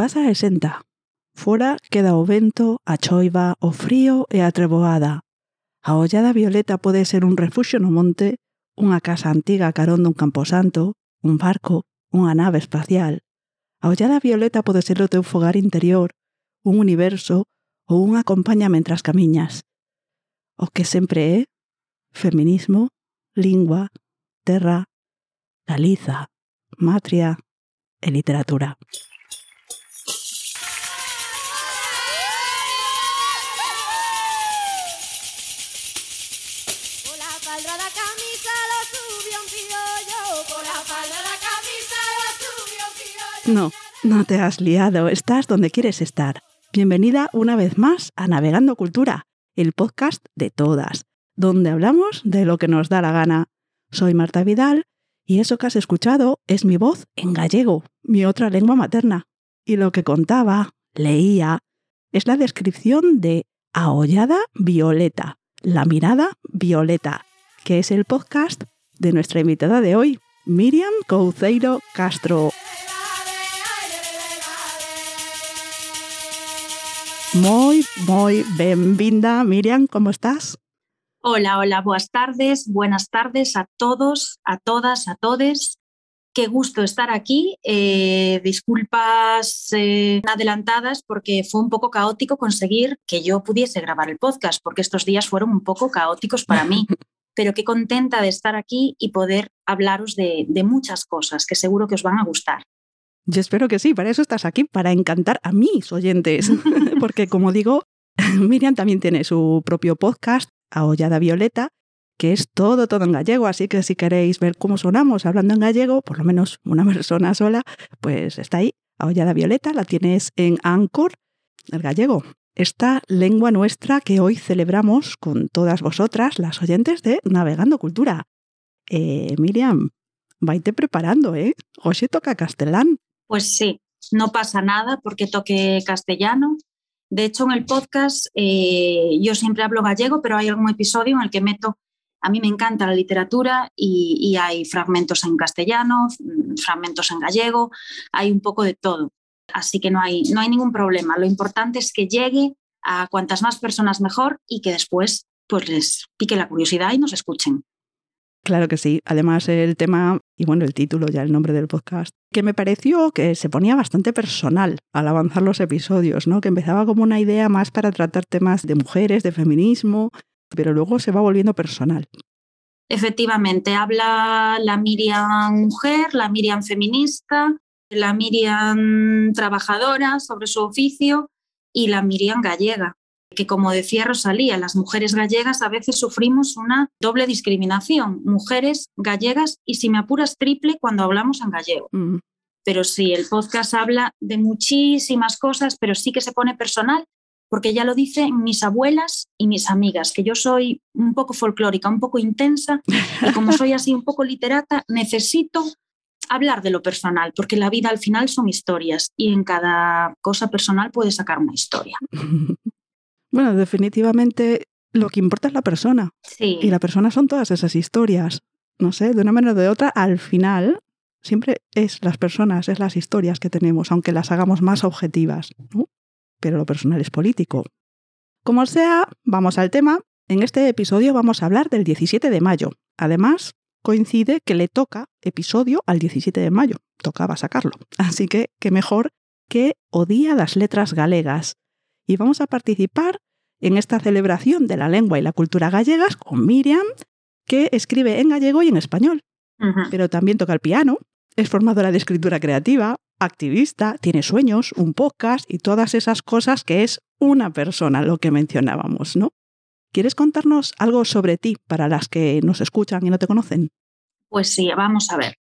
pasa e senta. Fora queda o vento, a choiva, o frío e a treboada. A ollada violeta pode ser un refuxo no monte, unha casa antiga carón dun camposanto, un barco, unha nave espacial. A ollada violeta pode ser o teu fogar interior, un universo ou unha compaña mentras camiñas. O que sempre é feminismo, lingua, terra, Galiza, matria e literatura. No, no te has liado, estás donde quieres estar. Bienvenida una vez más a Navegando Cultura, el podcast de todas, donde hablamos de lo que nos da la gana. Soy Marta Vidal y eso que has escuchado es mi voz en gallego, mi otra lengua materna. Y lo que contaba, leía, es la descripción de Ahollada Violeta, la mirada violeta, que es el podcast de nuestra invitada de hoy, Miriam Couceiro Castro. Muy, muy benvinda, Miriam, ¿cómo estás? Hola, hola, buenas tardes, buenas tardes a todos, a todas, a todes. Qué gusto estar aquí. Eh, disculpas eh, adelantadas porque fue un poco caótico conseguir que yo pudiese grabar el podcast, porque estos días fueron un poco caóticos para mí. Pero qué contenta de estar aquí y poder hablaros de, de muchas cosas que seguro que os van a gustar. Yo espero que sí, para eso estás aquí, para encantar a mis oyentes. Porque como digo, Miriam también tiene su propio podcast, Ahollada Violeta, que es todo, todo en gallego, así que si queréis ver cómo sonamos hablando en gallego, por lo menos una persona sola, pues está ahí, Ahollada Violeta, la tienes en Anchor, el gallego. Esta lengua nuestra que hoy celebramos con todas vosotras, las oyentes de Navegando Cultura. Eh, Miriam, vaite preparando, ¿eh? Hoy toca castellán. Pues sí, no pasa nada porque toque castellano. De hecho, en el podcast eh, yo siempre hablo gallego, pero hay algún episodio en el que meto, a mí me encanta la literatura y, y hay fragmentos en castellano, fragmentos en gallego, hay un poco de todo. Así que no hay, no hay ningún problema. Lo importante es que llegue a cuantas más personas mejor y que después pues les pique la curiosidad y nos escuchen. Claro que sí. Además, el tema y bueno, el título, ya el nombre del podcast, que me pareció que se ponía bastante personal al avanzar los episodios, ¿no? Que empezaba como una idea más para tratar temas de mujeres, de feminismo, pero luego se va volviendo personal. Efectivamente, habla la Miriam mujer, la Miriam feminista, la Miriam trabajadora sobre su oficio y la Miriam gallega que como decía Rosalía, las mujeres gallegas a veces sufrimos una doble discriminación, mujeres gallegas y si me apuras triple cuando hablamos en gallego. Mm. Pero sí, el podcast habla de muchísimas cosas, pero sí que se pone personal, porque ya lo dicen mis abuelas y mis amigas, que yo soy un poco folclórica, un poco intensa, y como soy así un poco literata, necesito hablar de lo personal, porque la vida al final son historias y en cada cosa personal puede sacar una historia. Bueno, definitivamente lo que importa es la persona. Sí. Y la persona son todas esas historias. No sé, de una manera o de otra, al final siempre es las personas, es las historias que tenemos, aunque las hagamos más objetivas. ¿no? Pero lo personal es político. Como sea, vamos al tema. En este episodio vamos a hablar del 17 de mayo. Además, coincide que le toca episodio al 17 de mayo. Tocaba sacarlo. Así que, qué mejor que Odía las letras galegas, y vamos a participar en esta celebración de la lengua y la cultura gallegas con Miriam, que escribe en gallego y en español, pero también toca el piano, es formadora de escritura creativa, activista, tiene sueños, un podcast y todas esas cosas que es una persona, lo que mencionábamos, ¿no? ¿Quieres contarnos algo sobre ti para las que nos escuchan y no te conocen? Pues sí, vamos a ver.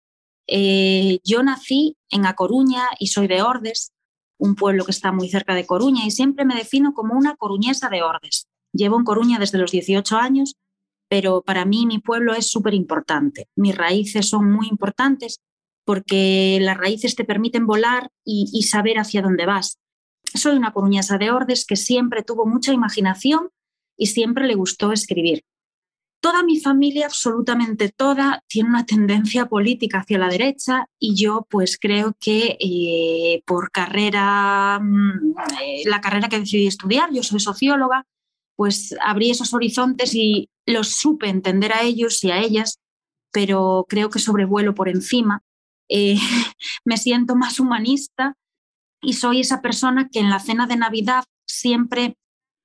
Eh, yo nací en A Coruña y soy de Ordes, un pueblo que está muy cerca de Coruña y siempre me defino como una coruñesa de Ordes. Llevo en Coruña desde los 18 años, pero para mí mi pueblo es súper importante. Mis raíces son muy importantes porque las raíces te permiten volar y, y saber hacia dónde vas. Soy una coruñesa de Ordes que siempre tuvo mucha imaginación y siempre le gustó escribir. Toda mi familia, absolutamente toda, tiene una tendencia política hacia la derecha y yo pues creo que eh, por carrera, mm, eh, la carrera que decidí estudiar, yo soy socióloga, pues abrí esos horizontes y los supe entender a ellos y a ellas, pero creo que sobrevuelo por encima. Eh, me siento más humanista y soy esa persona que en la cena de Navidad siempre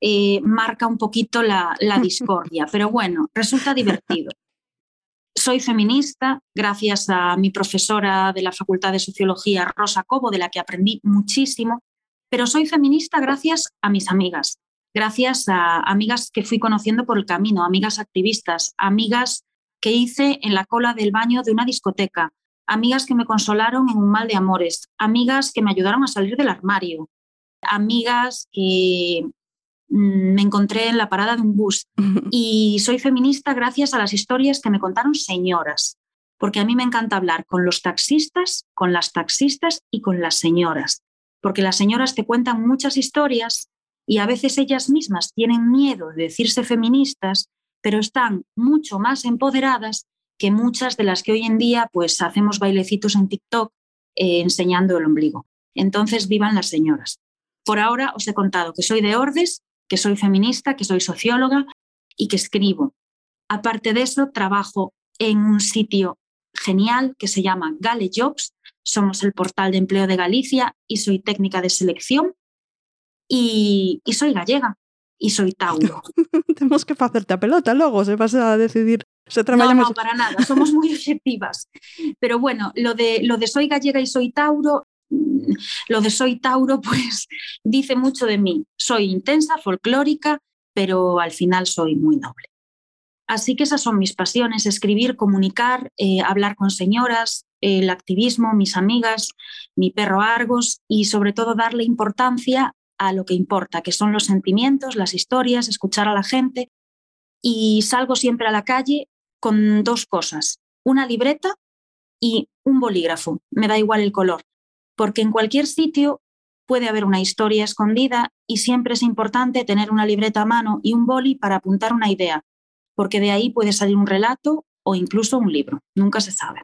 eh, marca un poquito la, discordia, pero bueno, resulta divertido. Soy feminista gracias a mi profesora de la Facultad de Sociología, Rosa Cobo, de la que aprendí muchísimo, pero soy feminista gracias a mis amigas, gracias a amigas que fui conociendo por el camino, amigas activistas, amigas que hice en la cola del baño de una discoteca, amigas que me consolaron en un mal de amores, amigas que me ayudaron a salir del armario, amigas que me encontré en la parada de un bus y soy feminista gracias a las historias que me contaron señoras, porque a mí me encanta hablar con los taxistas, con las taxistas y con las señoras, porque las señoras te cuentan muchas historias y a veces ellas mismas tienen miedo de decirse feministas, pero están mucho más empoderadas que muchas de las que hoy en día pues hacemos bailecitos en TikTok eh, enseñando el ombligo. Entonces, vivan las señoras. Por ahora os he contado que soy de Ordes que soy feminista, que soy socióloga y que escribo. Aparte de eso, trabajo en un sitio genial que se llama Gale Jobs. Somos el portal de empleo de Galicia y soy técnica de selección y, soy gallega y soy Tauro. Tenemos que hacerte a pelota luego, se vas a decidir. Se no, no, para nada, somos muy efectivas. Pero bueno, lo de, lo de soy gallega y soy Tauro lo de soy Tauro, pues dice mucho de mí. Soy intensa, folclórica, pero al final soy muy noble. Así que esas son mis pasiones, escribir, comunicar, eh, hablar con señoras, el activismo, mis amigas, mi perro Argos y sobre todo darle importancia a lo que importa, que son los sentimientos, las historias, escuchar a la gente. Y salgo siempre a la calle con dos cosas, una libreta y un bolígrafo, me da igual el color porque en cualquier sitio puede haber una historia escondida y siempre es importante tener una libreta a mano y un boli para apuntar una idea, porque de ahí puede salir un relato o incluso un libro, nunca se sabe.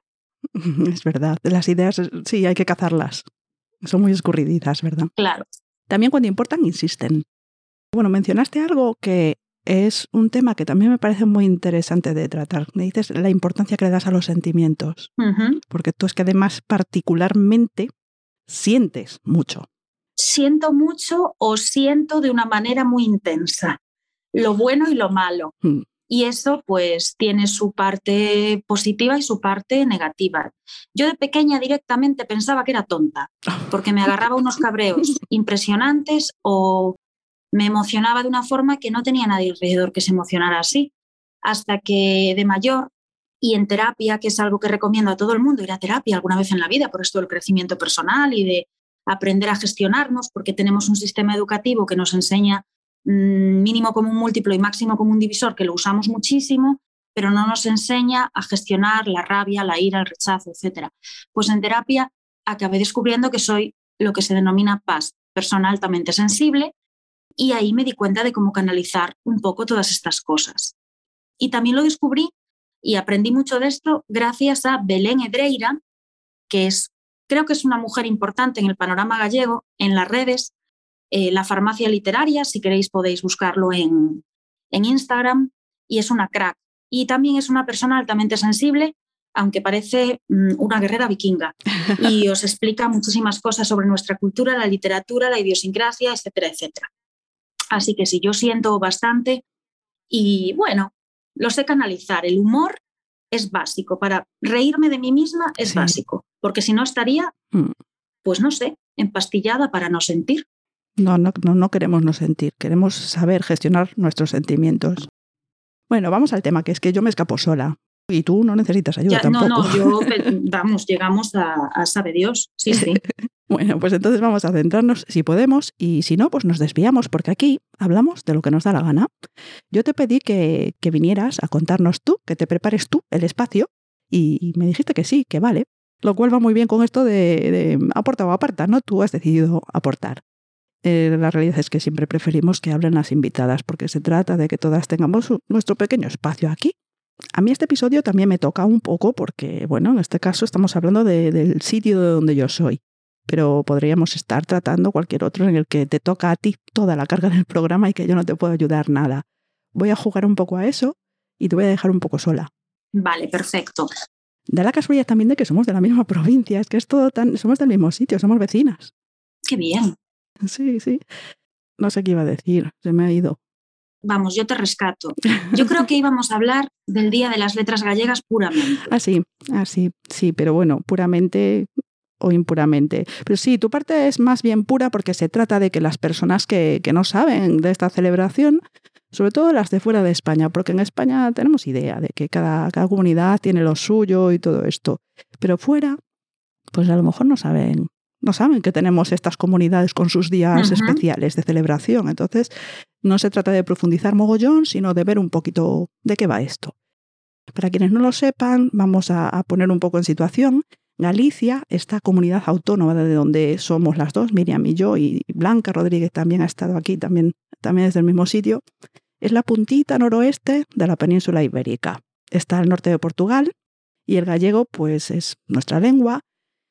Es verdad, las ideas sí hay que cazarlas. Son muy escurriditas, ¿verdad? Claro. También cuando importan, insisten. Bueno, mencionaste algo que es un tema que también me parece muy interesante de tratar. Me dices la importancia que le das a los sentimientos, porque tú es que además particularmente sientes mucho. Siento mucho o siento de una manera muy intensa, lo bueno y lo malo. Hmm. Y eso pues tiene su parte positiva y su parte negativa. Yo de pequeña directamente pensaba que era tonta, porque me agarraba unos cabreos impresionantes o me emocionaba de una forma que no tenía nadie alrededor que se emocionara así. Hasta que de mayor y en terapia, que es algo que recomiendo a todo el mundo, ir a terapia alguna vez en la vida, por esto del crecimiento personal y de aprender a gestionarnos, porque tenemos un sistema educativo que nos enseña mm, mínimo como un múltiplo y máximo como un divisor, que lo usamos muchísimo, pero no nos enseña a gestionar la rabia, la ira, el rechazo, etc. Pues en terapia acabé descubriendo que soy lo que se denomina paz, persona altamente sensible, y ahí me di cuenta de cómo canalizar un poco todas estas cosas. Y también lo descubrí y aprendí mucho de esto gracias a Belén Edreira, que es, creo que es una mujer importante en el panorama gallego, en las redes, eh, la farmacia literaria, si queréis podéis buscarlo en, en Instagram, y es una crack. Y también es una persona altamente sensible, aunque parece mm, una guerrera vikinga, y os explica muchísimas cosas sobre nuestra cultura, la literatura, la idiosincrasia, etcétera, etcétera. Así que sí, yo siento bastante y bueno, lo sé canalizar. El humor es básico. Para reírme de mí misma es básico, porque si no estaría, mm. pues no sé, empastillada para no sentir. No, no, no, no queremos no sentir, queremos saber gestionar nuestros sentimientos. Bueno, vamos al tema, que es que yo me escapo sola. Y tú no necesitas ayuda tampoco. No, no, yo, vamos, llegamos a, a sabe Dios, sí, sí. Bueno, pues entonces vamos a centrarnos si podemos y si no, pues nos desviamos porque aquí hablamos de lo que nos da la gana. Yo te pedí que, vinieras a contarnos tú, que te prepares tú el espacio y, me dijiste que sí, que vale. Lo cual va muy bien con esto de, aporta o aparta, ¿no? Tú has decidido aportar. Eh, la realidad es que siempre preferimos que hablen las invitadas porque se trata de que todas tengamos nuestro pequeño espacio aquí A mí este episodio también me toca un poco porque, bueno, en este caso estamos hablando del sitio de donde yo soy, pero podríamos estar tratando cualquier otro en el que te toca a ti toda la carga del programa y que yo no te puedo ayudar nada. Voy a jugar un poco a eso y te voy a dejar un poco sola. Vale, perfecto. Da la casualidad también de que somos de la misma provincia, es que es todo tan, somos del mismo sitio, somos vecinas. Qué bien. Sí, sí. No sé qué iba a decir, se me ha ido. Vamos, yo te rescato. Yo creo que íbamos a hablar del Día de las Letras Gallegas puramente. Así, ah, así, ah, sí, pero bueno, puramente o impuramente. Pero sí, tu parte es más bien pura porque se trata de que las personas que, que no saben de esta celebración, sobre todo las de fuera de España, porque en España tenemos idea de que cada, cada comunidad tiene lo suyo y todo esto, pero fuera, pues a lo mejor no saben no saben que tenemos estas comunidades con sus días especiales de celebración. Entonces, no se trata de profundizar mogollón, sino de ver un poquito de qué va esto. Para quienes no lo sepan, vamos a, poner un poco en situación. Galicia, esta comunidad autónoma de donde somos las dos, Miriam y yo, y Blanca Rodríguez también ha estado aquí, también, también desde el mismo sitio, es la puntita noroeste de la península ibérica. Está al norte de Portugal y el gallego pues es nuestra lengua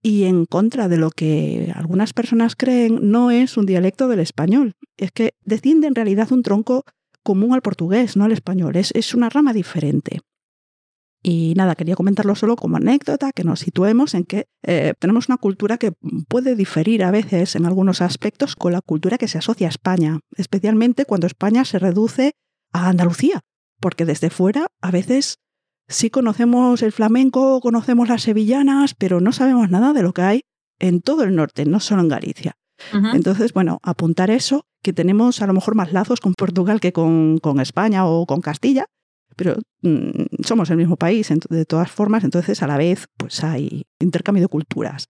y en contra de lo que algunas personas creen, no es un dialecto del español. Es que desciende en realidad un tronco común al portugués, no al español. Es, es una rama diferente. Y nada, quería comentarlo solo como anécdota, que nos situemos en que eh, tenemos una cultura que puede diferir a veces en algunos aspectos con la cultura que se asocia a España, especialmente cuando España se reduce a Andalucía, porque desde fuera a veces Sí conocemos el flamenco, conocemos las sevillanas, pero no sabemos nada de lo que hay en todo el norte, no solo en Galicia. Entonces, bueno, apuntar eso, que tenemos a lo mejor más lazos con Portugal que con, con España o con Castilla, pero mm, somos el mismo país de todas formas, entonces a la vez pues hay intercambio de culturas.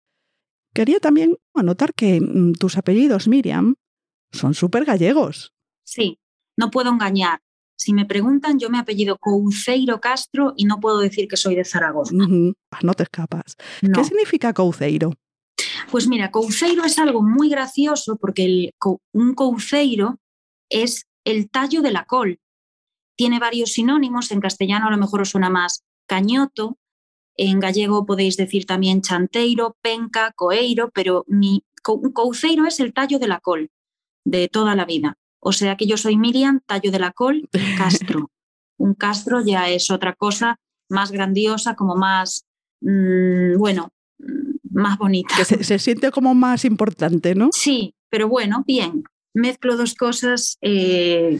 Quería también anotar que mm, tus apellidos, Miriam, son súper gallegos. Sí, no puedo engañar. Si me preguntan, yo me apellido Couceiro Castro y no puedo decir que soy de Zaragoza. No te escapas. ¿Qué significa Couceiro? Pues mira, Couceiro es algo muy gracioso porque un couceiro es el tallo de la col. Tiene varios sinónimos, en castellano a lo mejor os suena más cañoto, en gallego podéis decir también chanteiro, penca, coeiro, pero mi couceiro es el tallo de la col de toda la vida. O sea que yo soy Miriam Tallo de la Col Castro. Un Castro ya es otra cosa más grandiosa, como más, mm, bueno, mm, más bonita. Que se, siente como más importante, ¿no? Sí, pero bueno, bien. Mezclo dos cosas. Eh,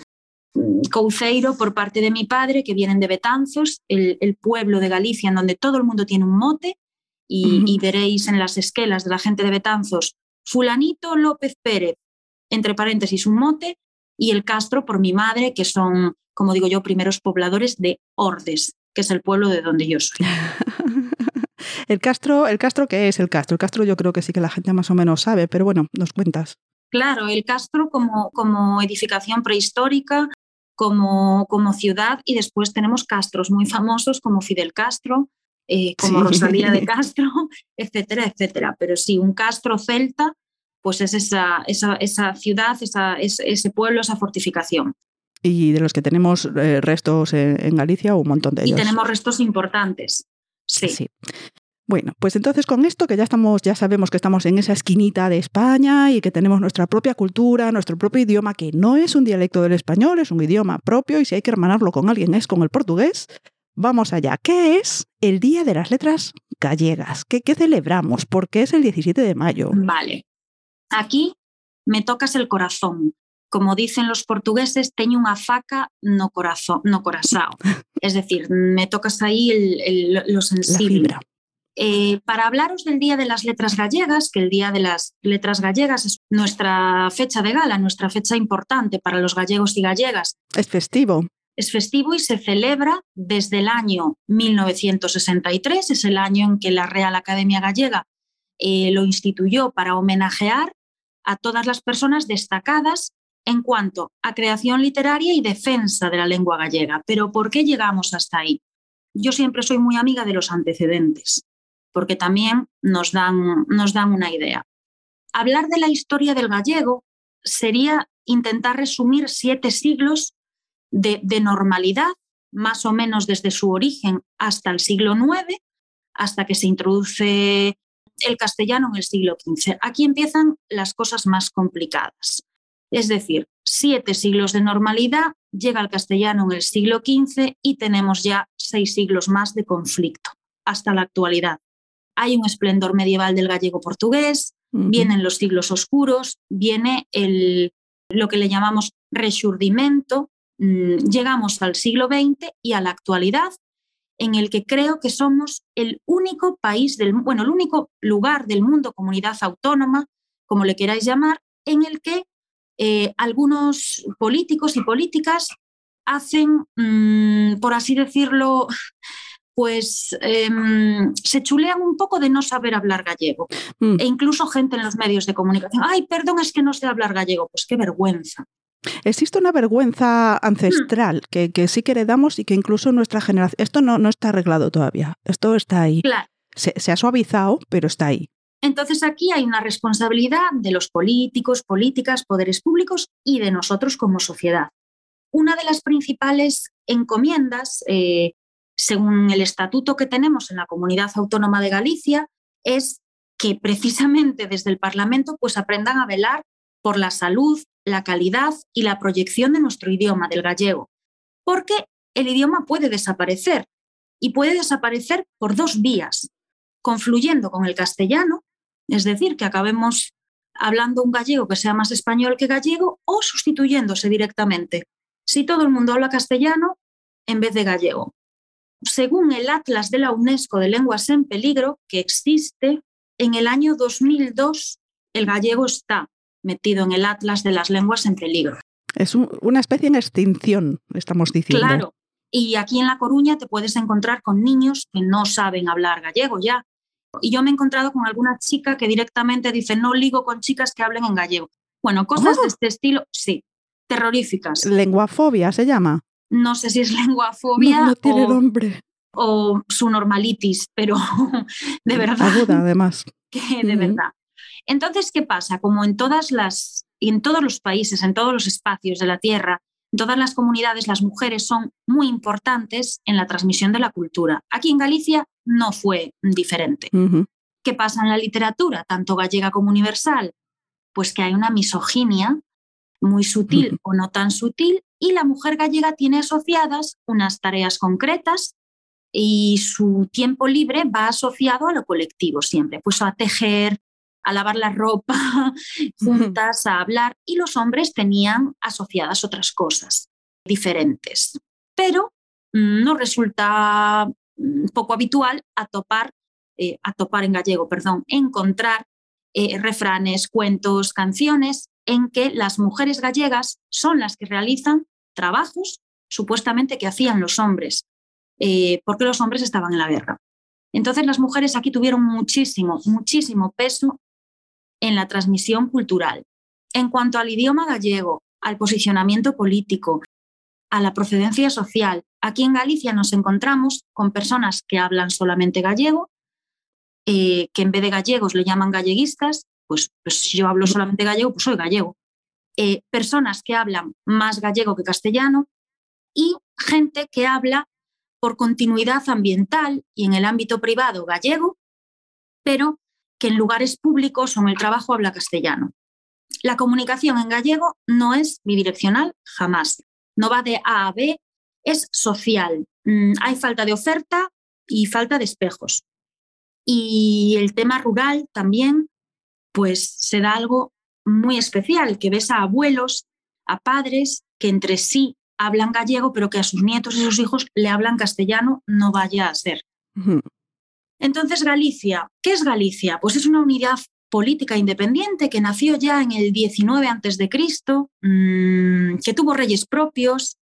Couceiro por parte de mi padre, que vienen de Betanzos, el, pueblo de Galicia en donde todo el mundo tiene un mote, y, y veréis en las esquelas de la gente de Betanzos, fulanito López Pérez, entre paréntesis un mote, y el Castro por mi madre, que son, como digo yo, primeros pobladores de Ordes, que es el pueblo de donde yo soy. el Castro, ¿el Castro qué es el Castro? El Castro yo creo que sí que la gente más o menos sabe, pero bueno, nos cuentas. Claro, el Castro como, como edificación prehistórica, como, como ciudad, y después tenemos castros muy famosos como Fidel Castro, eh, como Rosalía de Castro, etcétera, etcétera. Pero sí, un Castro celta pues es esa, esa, ciudad, esa, ese pueblo, esa fortificación. Y de los que tenemos eh, restos en, Galicia, un montón de ellos. Y tenemos restos importantes, sí. sí. Bueno, pues entonces con esto que ya estamos, ya sabemos que estamos en esa esquinita de España y que tenemos nuestra propia cultura, nuestro propio idioma, que no es un dialecto del español, es un idioma propio y si hay que hermanarlo con alguien es con el portugués. Vamos allá. ¿Qué es el Día de las Letras Gallegas? ¿Qué, qué celebramos? ¿Por qué es el 17 de mayo? Vale. Aquí me tocas el corazón. Como dicen los portugueses, teño una faca no corazón, no corazao. Es decir, me tocas ahí el, lo sensible. Eh, para hablaros del Día de las Letras Gallegas, que el Día de las Letras Gallegas es nuestra fecha de gala, nuestra fecha importante para los gallegos y gallegas. Es festivo. Es festivo y se celebra desde el año 1963, es el año en que la Real Academia Gallega eh, lo instituyó para homenajear a todas las personas destacadas en cuanto a creación literaria y defensa de la lengua gallega. Pero ¿por qué llegamos hasta ahí? Yo siempre soy muy amiga de los antecedentes, porque también nos dan, nos dan una idea. Hablar de la historia del gallego sería intentar resumir siete siglos de, normalidad, más o menos desde su origen hasta el siglo IX, hasta que se introduce el castellano en el siglo XV. Aquí empiezan las cosas más complicadas. Es decir, siete siglos de normalidad, llega el castellano en el siglo XV y tenemos ya seis siglos más de conflicto hasta la actualidad. Hay un esplendor medieval del gallego portugués, vienen los siglos oscuros, viene el, lo que le llamamos resurdimento, mm, llegamos al siglo XX y a la actualidad en el que creo que somos el único país del bueno, el único lugar del mundo, comunidad autónoma, como le queráis llamar, en el que eh, algunos políticos y políticas hacen, mm, por así decirlo, pues em, se chulean un poco de no saber hablar gallego. Mm. E incluso gente en los medios de comunicación, ay, perdón, es que no sé hablar gallego. Pues qué vergüenza. Existe una vergüenza ancestral mm. que, sí que heredamos y que incluso nuestra generación... Esto no, no está arreglado todavía, esto está ahí. Se, se ha suavizado, pero está ahí. Entonces aquí hay una responsabilidad de los políticos, políticas, poderes públicos y de nosotros como sociedad. Una de las principales encomiendas eh, según el estatuto que tenemos en la Comunidad Autónoma de Galicia, es que precisamente desde el Parlamento pues aprendan a velar por la salud, la calidad y la proyección de nuestro idioma, del gallego. Porque el idioma puede desaparecer y puede desaparecer por dos vías, confluyendo con el castellano, es decir, que acabemos hablando un gallego que sea más español que gallego o sustituyéndose directamente. Si todo el mundo habla castellano en vez de gallego según el Atlas de la UNESCO de Lenguas en Peligro, que existe, en el año 2002 el gallego está metido en el Atlas de las Lenguas en Peligro. Es una especie en extinción, estamos diciendo. Claro, y aquí en La Coruña te puedes encontrar con niños que no saben hablar gallego ya. Y yo me he encontrado con alguna chica que directamente dice, no ligo con chicas que hablen en gallego. Bueno, cosas de oh. este estilo, sí, terroríficas. Lenguafobia se llama no sé si es lenguafobia no, tiene o, nombre. o su normalitis, pero de verdad. Aguda, además. Que de verdad. Entonces, ¿qué pasa? Como en todas las, en todos los países, en todos los espacios de la Tierra, en todas las comunidades, las mujeres son muy importantes en la transmisión de la cultura. Aquí en Galicia no fue diferente. ¿Qué pasa en la literatura, tanto gallega como universal? Pues que hay una misoginia muy sutil o no tan sutil, y la mujer gallega tiene asociadas unas tareas concretas y su tiempo libre va asociado a lo colectivo siempre, pues a tejer, a lavar la ropa, juntas, a hablar, y los hombres tenían asociadas otras cosas diferentes. Pero mm, no resulta mm, poco habitual a topar, eh, a topar en gallego, perdón, encontrar eh, refranes, cuentos, canciones en que las mujeres gallegas son las que realizan trabajos supuestamente que hacían los hombres, eh, porque los hombres estaban en la guerra. Entonces las mujeres aquí tuvieron muchísimo, muchísimo peso en la transmisión cultural. En cuanto al idioma gallego, al posicionamiento político, a la procedencia social, aquí en Galicia nos encontramos con personas que hablan solamente gallego, eh, que en vez de gallegos le llaman galleguistas, pues, pues, si yo hablo solamente gallego, pues soy gallego. Eh, personas que hablan más gallego que castellano y gente que habla por continuidad ambiental y en el ámbito privado gallego, pero que en lugares públicos o en el trabajo habla castellano. La comunicación en gallego no es bidireccional jamás, no va de A a B, es social. Mm, hay falta de oferta y falta de espejos. Y el tema rural también pues se da algo muy especial, que ves a abuelos, a padres que entre sí hablan gallego, pero que a sus nietos y sus hijos le hablan castellano, no vaya a ser. Entonces, Galicia, ¿qué es Galicia? Pues es una unidad política independiente que nació ya en el 19 a.C., mmm, que tuvo reyes propios,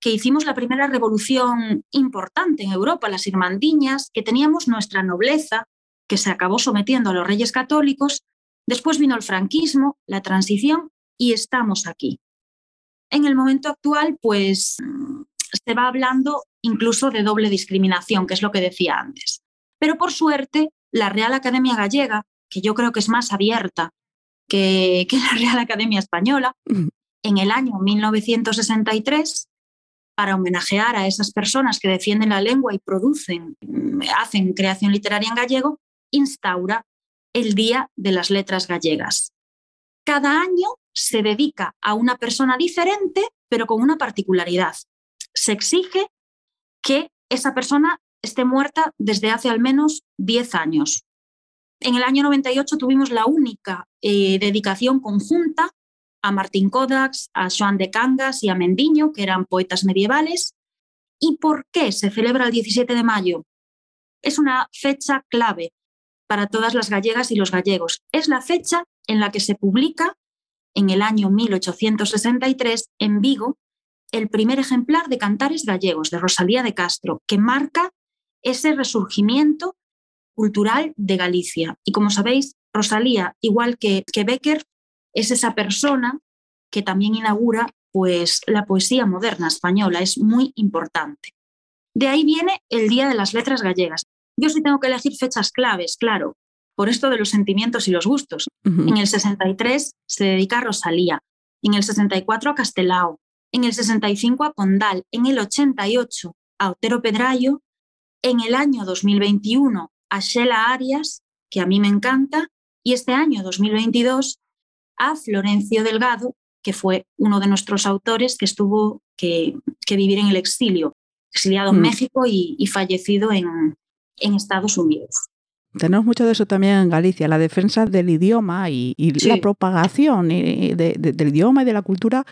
que hicimos la primera revolución importante en Europa, las Irmandiñas, que teníamos nuestra nobleza, que se acabó sometiendo a los reyes católicos, Después vino el franquismo, la transición y estamos aquí. En el momento actual, pues se va hablando incluso de doble discriminación, que es lo que decía antes. Pero por suerte, la Real Academia Gallega, que yo creo que es más abierta que, la Real Academia Española, en el año 1963 para homenajear a esas personas que defienden la lengua y producen, mm, hacen creación literaria en gallego, instaura el Día de las Letras Gallegas. Cada año se dedica a una persona diferente, pero con una particularidad. Se exige que esa persona esté muerta desde hace al menos 10 años. En el año 98 tuvimos la única eh, dedicación conjunta a Martín Kodaks, a Joan de Cangas y a Mendiño, que eran poetas medievales. ¿Y por qué se celebra el 17 de mayo? Es una fecha clave para todas las gallegas y los gallegos. Es la fecha en la que se publica, en el año 1863, en Vigo, el primer ejemplar de Cantares Gallegos de Rosalía de Castro, que marca ese resurgimiento cultural de Galicia. Y como sabéis, Rosalía, igual que, que Becker, es esa persona que también inaugura pues, la poesía moderna española, es muy importante. De ahí viene el Día de las Letras Gallegas. Yo sí tengo que elegir fechas claves, claro, por esto de los sentimientos y los gustos. En el 63 se dedica a Rosalía, en el 64 a Castelao, en el 65 a Condal, en el 88 a Otero Pedrayo, en el año 2021 a Sheila Arias, que a mí me encanta, y este año 2022 a Florencio Delgado, que fue uno de nuestros autores que estuvo que, vivir en el exilio, exiliado en mm. México y, fallecido en, Estados Unidos. Tenemos mucho de eso también en Galicia, la defensa del idioma y, la propagación del idioma y de la cultura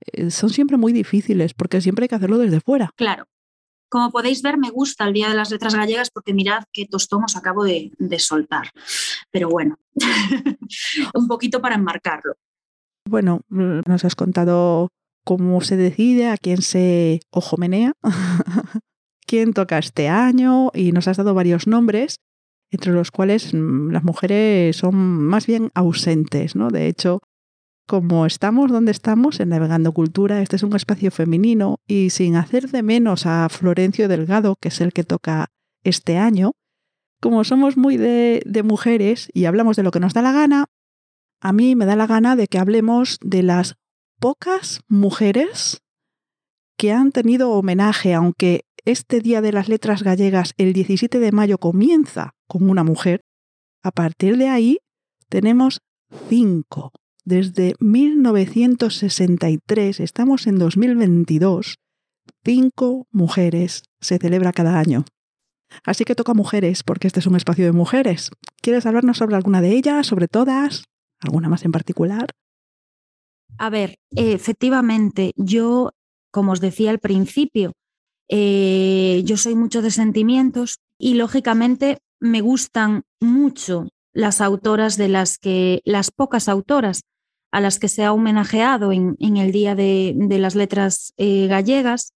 eh, son siempre muy difíciles porque siempre hay que hacerlo desde fuera. Claro. Como podéis ver, me gusta el Día de las Letras Gallegas porque mirad qué tostón os acabo de, de soltar. Pero bueno, un poquito para enmarcarlo. Bueno, nos has contado cómo se decide, a quién se ojomenea, quién toca este año y nos has dado varios nombres, entre los cuales mm, las mujeres son más bien ausentes, ¿no? De hecho, como estamos donde estamos, en Navegando Cultura, este es un espacio femenino y sin hacer de menos a Florencio Delgado, que es el que toca este año, como somos muy de, de mujeres y hablamos de lo que nos da la gana, a mí me da la gana de que hablemos de las pocas mujeres que han tenido homenaje, aunque este Día de las Letras Gallegas, el 17 de mayo, comienza con una mujer, a partir de ahí tenemos cinco. Desde 1963, estamos en 2022, cinco mujeres se celebra cada año. Así que toca mujeres, porque este es un espacio de mujeres. ¿Quieres hablarnos sobre alguna de ellas, sobre todas? ¿Alguna más en particular? A ver, efectivamente, yo, como os decía al principio, eh, yo soy mucho de sentimientos y lógicamente me gustan mucho las autoras de las que, las pocas autoras a las que se ha homenajeado en, el Día de, las Letras eh, Gallegas.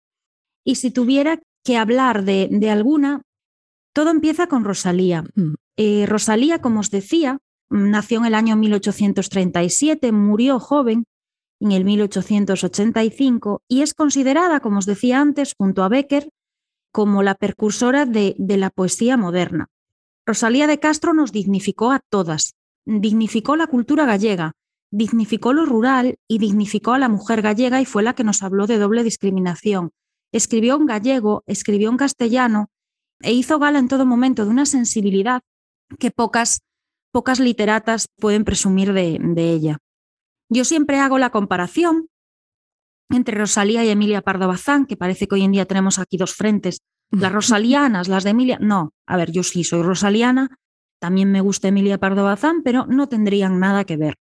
Y si tuviera que hablar de, alguna, todo empieza con Rosalía. Mm. Eh, Rosalía, como os decía, Nació en el año 1837, murió joven en el 1885 y es considerada, como os decía antes, junto a Becker, como la precursora de, la poesía moderna. Rosalía de Castro nos dignificó a todas, dignificó la cultura gallega, dignificó lo rural y dignificó a la mujer gallega y fue la que nos habló de doble discriminación. Escribió en gallego, escribió en castellano e hizo gala en todo momento de una sensibilidad que pocas pocas literatas pueden presumir de, ella. Yo siempre hago la comparación entre Rosalía y Emilia Pardo Bazán, que parece que hoy en día tenemos aquí dos frentes, las rosalianas, las de Emilia. No, a ver, yo sí soy rosaliana, también me gusta Emilia Pardo Bazán, pero no tendrían nada que ver.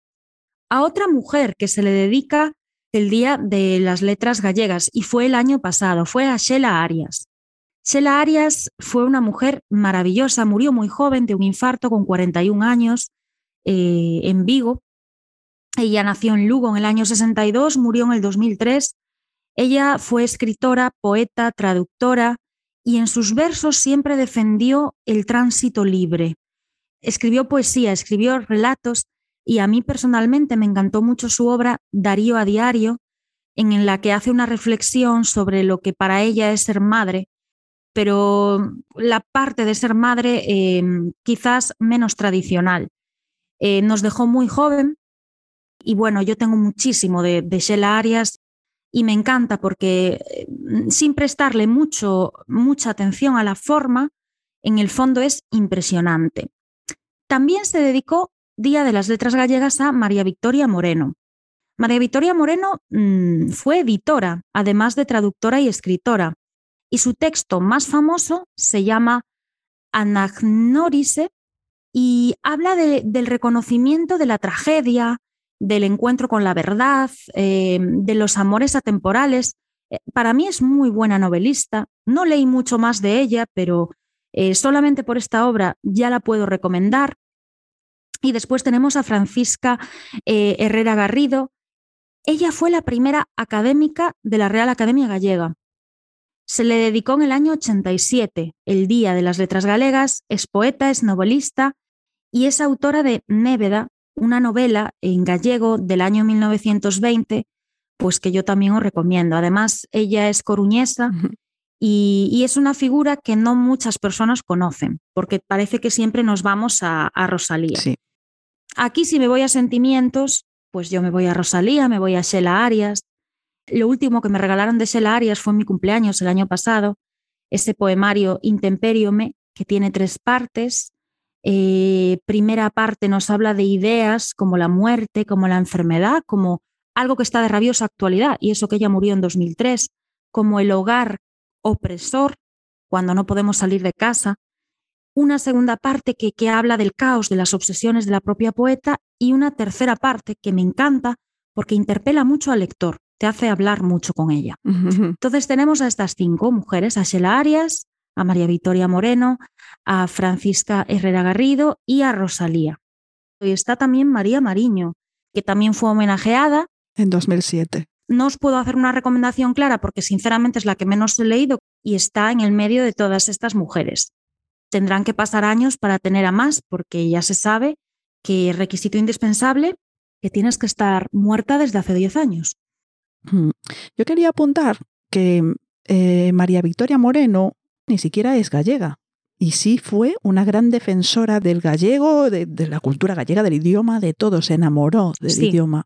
A otra mujer que se le dedica el Día de las Letras Gallegas, y fue el año pasado, fue a Sheila Arias. Sheila Arias fue una mujer maravillosa, murió muy joven de un infarto con 41 años eh, en Vigo. Ella nació en Lugo en el año 62, murió en el 2003. Ella fue escritora, poeta, traductora y en sus versos siempre defendió el tránsito libre. Escribió poesía, escribió relatos y a mí personalmente me encantó mucho su obra Darío a Diario, en la que hace una reflexión sobre lo que para ella es ser madre pero la parte de ser madre eh, quizás menos tradicional. Eh, nos dejó muy joven y bueno, yo tengo muchísimo de, de Sheila Arias. y me encanta porque mm, sin prestarle mucho, mucha atención a la forma, en el fondo es impresionante. También se dedicó Día de las Letras Gallegas a María Victoria Moreno. María Victoria Moreno mmm, fue editora, además de traductora y escritora, y su texto más famoso se llama Anagnorise y habla de, del reconocimiento de la tragedia, del encuentro con la verdad, eh, de los amores atemporales. Eh, para mí es muy buena novelista. No leí mucho más de ella, pero eh, solamente por esta obra ya la puedo recomendar. Y después tenemos a Francisca Herrera Garrido. Ella fue la primera académica de la Real Academia Gallega. Se le dedicó en el año 87, el Día de las Letras Galegas, es poeta, es novelista y es autora de Néveda, una novela en gallego del año 1920, pues que yo también os recomiendo. Además, ella es coruñesa y, y, es una figura que no muchas personas conocen, porque parece que siempre nos vamos a, a Rosalía. Sí. Aquí si me voy a sentimientos, pues yo me voy a Rosalía, me voy a Sheila Arias. Lo último que me regalaron de Sheila Arias fue en mi cumpleaños el año pasado, ese poemario Intemperiome, que tiene tres partes, eh, primera parte nos habla de ideas como la muerte, como la enfermedad, como algo que está de rabiosa actualidad, y eso que ella murió en 2003, como el hogar opresor, cuando no podemos salir de casa. Una segunda parte que, que habla del caos, de las obsesiones de la propia poeta, y una tercera parte que me encanta porque interpela mucho al lector, te hace hablar mucho con ella. Entonces tenemos a estas cinco mujeres, a Sheila Arias, a María Victoria Moreno, a Francisca Herrera Garrido y a Rosalía. Y está también María Mariño, que también fue homenajeada. En 2007. No os puedo hacer una recomendación clara porque sinceramente es la que menos he leído y está en el medio de todas estas mujeres. Tendrán que pasar años para tener a más porque ya se sabe que es requisito indispensable que tienes que estar muerta desde hace 10 años. Yo quería apuntar que eh, María Victoria Moreno ni siquiera es gallega. Y sí fue una gran defensora del gallego, de, de la cultura gallega, del idioma, de todo. Se enamoró del Sí. idioma.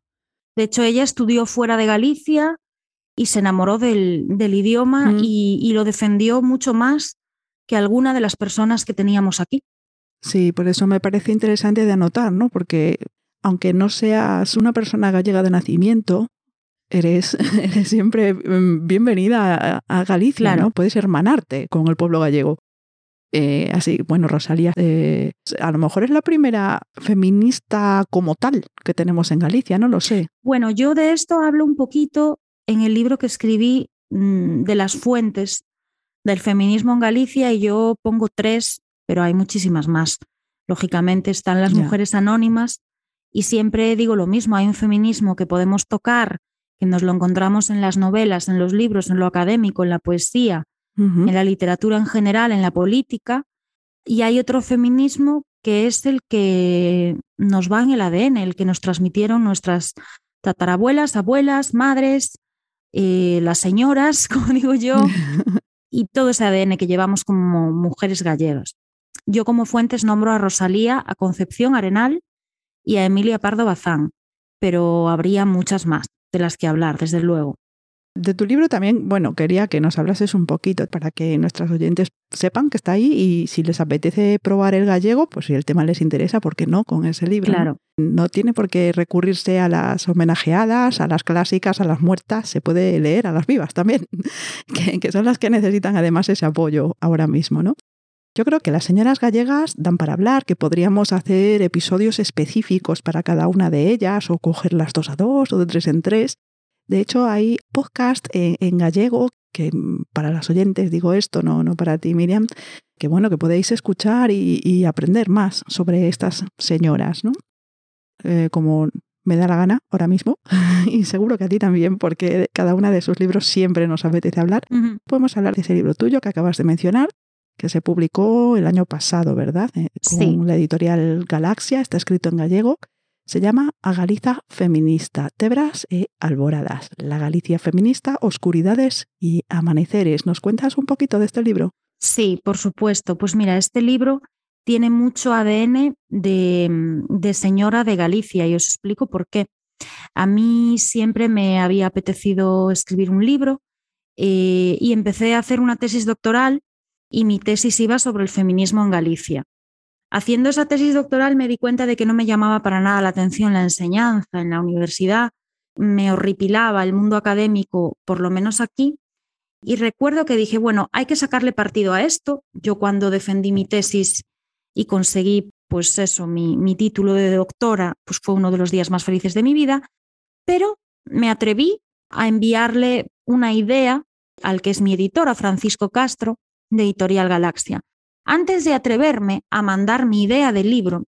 De hecho, ella estudió fuera de Galicia y se enamoró del, del idioma Mm. y, y lo defendió mucho más que alguna de las personas que teníamos aquí. Sí, por eso me parece interesante de anotar, ¿no? Porque aunque no seas una persona gallega de nacimiento, eres, eres siempre mm, bienvenida a, a Galicia, Claro. ¿no? Puedes hermanarte con el pueblo gallego. Eh, así, bueno, Rosalía, eh, a lo mejor es la primera feminista como tal que tenemos en Galicia, no lo sé. Bueno, yo de esto hablo un poquito en el libro que escribí mm, de las fuentes del feminismo en Galicia y yo pongo tres, pero hay muchísimas más. Lógicamente están las mujeres anónimas y siempre digo lo mismo, hay un feminismo que podemos tocar, que nos lo encontramos en las novelas, en los libros, en lo académico, en la poesía, en la literatura en general, en la política, y hay otro feminismo que es el que nos va en el ADN, el que nos transmitieron nuestras tatarabuelas, abuelas, madres, eh, las señoras, como digo yo, y todo ese ADN que llevamos como mujeres gallegas. Yo como fuentes nombro a Rosalía, a Concepción Arenal y a Emilia Pardo Bazán, pero habría muchas más de las que hablar, desde luego. De tu libro también, bueno, quería que nos hablases un poquito para que nuestros oyentes sepan que está ahí y si les apetece probar el gallego, pues si el tema les interesa, ¿por qué no con ese libro? no? Claro, No tiene por qué recurrirse a las homenajeadas, a las clásicas, a las muertas, se puede leer a las vivas también, que, que son las que necesitan además ese apoyo ahora mismo, ¿no? Yo creo que las señoras gallegas dan para hablar, que podríamos hacer episodios específicos para cada una de ellas, o coger las dos a dos o de tres en tres. De hecho, hay podcast en, en gallego, que mm, para las oyentes digo esto, no, no para ti, Miriam, que bueno, que podéis escuchar y, y aprender más sobre estas señoras, ¿no? Eh, como me da la gana ahora mismo, y seguro que a ti también, porque cada una de sus libros siempre nos apetece hablar. Podemos hablar de ese libro tuyo que acabas de mencionar, que se publicó el año pasado, ¿verdad? Eh, con Sí. la editorial Galaxia, está escrito en gallego. Se llama A Galiza Feminista, Tebras e Alboradas. La Galicia Feminista, Oscuridades y Amaneceres. ¿Nos cuentas un poquito de este libro? Sí, por supuesto. Pues mira, este libro tiene mucho ADN de, de señora de Galicia y os explico por qué. A mí siempre me había apetecido escribir un libro eh, y empecé a hacer una tesis doctoral y mi tesis iba sobre el feminismo en Galicia. Haciendo esa tesis doctoral me di cuenta de que no me llamaba para nada la atención la enseñanza en la universidad, me horripilaba el mundo académico, por lo menos aquí, y recuerdo que dije, bueno, hay que sacarle partido a esto. Yo cuando defendí mi tesis y conseguí, pues eso, mi, mi título de doctora, pues fue uno de los días más felices de mi vida, pero me atreví a enviarle una idea al que es mi editor, a Francisco Castro, de Editorial Galaxia. Antes de atreverme a mandar mi idea del libro,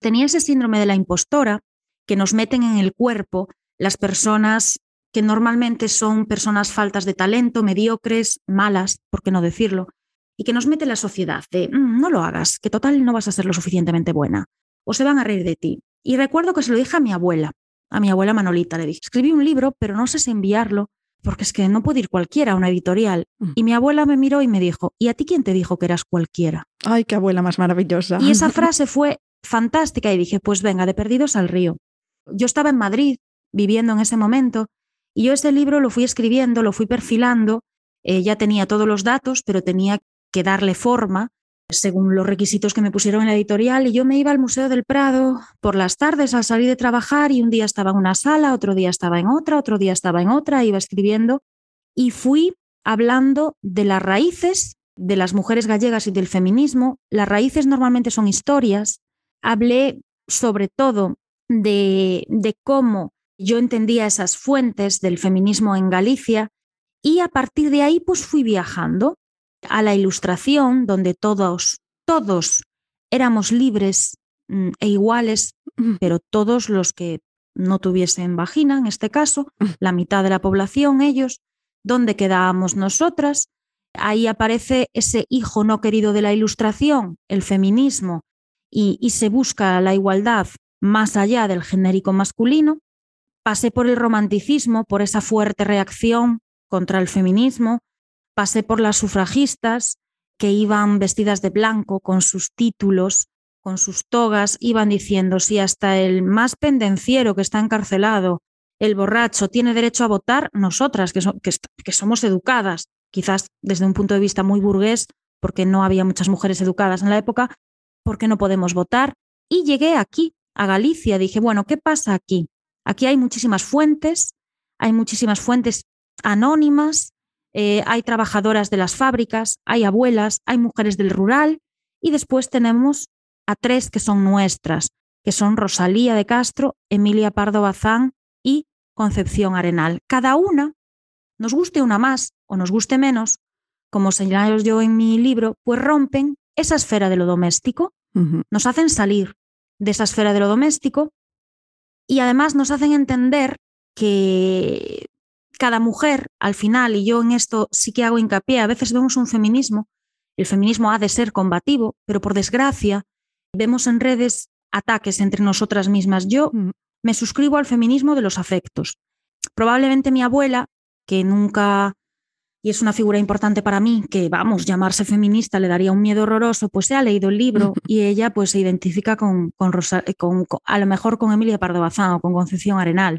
tenía ese síndrome de la impostora que nos meten en el cuerpo las personas que normalmente son personas faltas de talento, mediocres, malas, por qué no decirlo, y que nos mete la sociedad de mm, no lo hagas, que total no vas a ser lo suficientemente buena, o se van a reír de ti. Y recuerdo que se lo dije a mi abuela, a mi abuela Manolita, le dije, escribí un libro, pero no sé si enviarlo, porque es que no puede ir cualquiera a una editorial. Mm. Y mi abuela me miró y me dijo, ¿y a ti quién te dijo que eras cualquiera? Ay, qué abuela más maravillosa. Y esa frase fue fantástica y dije, pues venga, de perdidos al río. Yo estaba en Madrid viviendo en ese momento y yo ese libro lo fui escribiendo, lo fui perfilando, eh, ya tenía todos los datos, pero tenía que darle forma según los requisitos que me pusieron en la editorial y yo me iba al Museo del Prado por las tardes al salir de trabajar y un día estaba en una sala, otro día estaba en otra, otro día estaba en otra, iba escribiendo y fui hablando de las raíces de las mujeres gallegas y del feminismo. Las raíces normalmente son historias. Hablé sobre todo de, de cómo yo entendía esas fuentes del feminismo en Galicia y a partir de ahí pues fui viajando a la ilustración donde todos, todos éramos libres mm, e iguales, pero todos los que no tuviesen vagina, en este caso, la mitad de la población, ellos, ¿dónde quedábamos nosotras? Ahí aparece ese hijo no querido de la ilustración, el feminismo, y, y se busca la igualdad más allá del genérico masculino. Pasé por el romanticismo, por esa fuerte reacción contra el feminismo, pasé por las sufragistas que iban vestidas de blanco con sus títulos, con sus togas, iban diciendo si hasta el más pendenciero que está encarcelado, el borracho, tiene derecho a votar, nosotras que, que somos educadas, quizás desde un punto de vista muy burgués, porque no había muchas mujeres educadas en la época, ¿por qué no podemos votar? Y llegué aquí, a Galicia, dije, bueno, ¿qué pasa aquí? Aquí hay muchísimas fuentes, hay muchísimas fuentes anónimas, eh, hay trabajadoras de las fábricas, hay abuelas, hay mujeres del rural y después tenemos a tres que son nuestras, que son Rosalía de Castro, Emilia Pardo Bazán y Concepción Arenal. Cada una, nos guste una más o nos guste menos, como señalo yo en mi libro, pues rompen esa esfera de lo doméstico, nos hacen salir de esa esfera de lo doméstico y además nos hacen entender que cada mujer, al final, y yo en esto sí que hago hincapié, a veces vemos un feminismo, el feminismo ha de ser combativo, pero por desgracia vemos en redes ataques entre nosotras mismas. Yo mm. me suscribo al feminismo de los afectos. Probablemente mi abuela, que nunca y es una figura importante para mí, que vamos, llamarse feminista le daría un miedo horroroso, pues se ha leído el libro y ella pues se identifica con, con, a lo mejor con Emilia Pardo Bazán o con Concepción Arenal.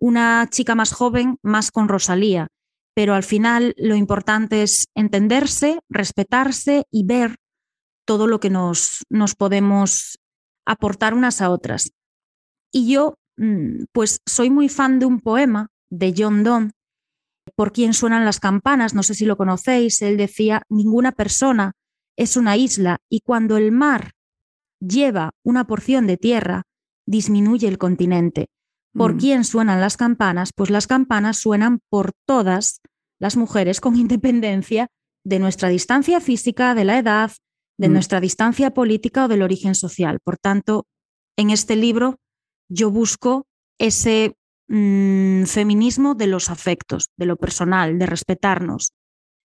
Una chica más joven, más con Rosalía, pero al final lo importante es entenderse, respetarse y ver todo lo que nos, nos podemos aportar unas a otras. Y yo, mm, pues soy muy fan de un poema de John Donne por quién suenan las campanas, no sé si lo conocéis, él decía, ninguna persona es una isla y cuando el mar lleva una porción de tierra, disminuye el continente. ¿Por mm. quién suenan las campanas? Pues las campanas suenan por todas las mujeres con independencia de nuestra distancia física, de la edad, de mm. nuestra distancia política o del origen social. Por tanto, en este libro yo busco ese Mm, feminismo de los afectos, de lo personal, de respetarnos,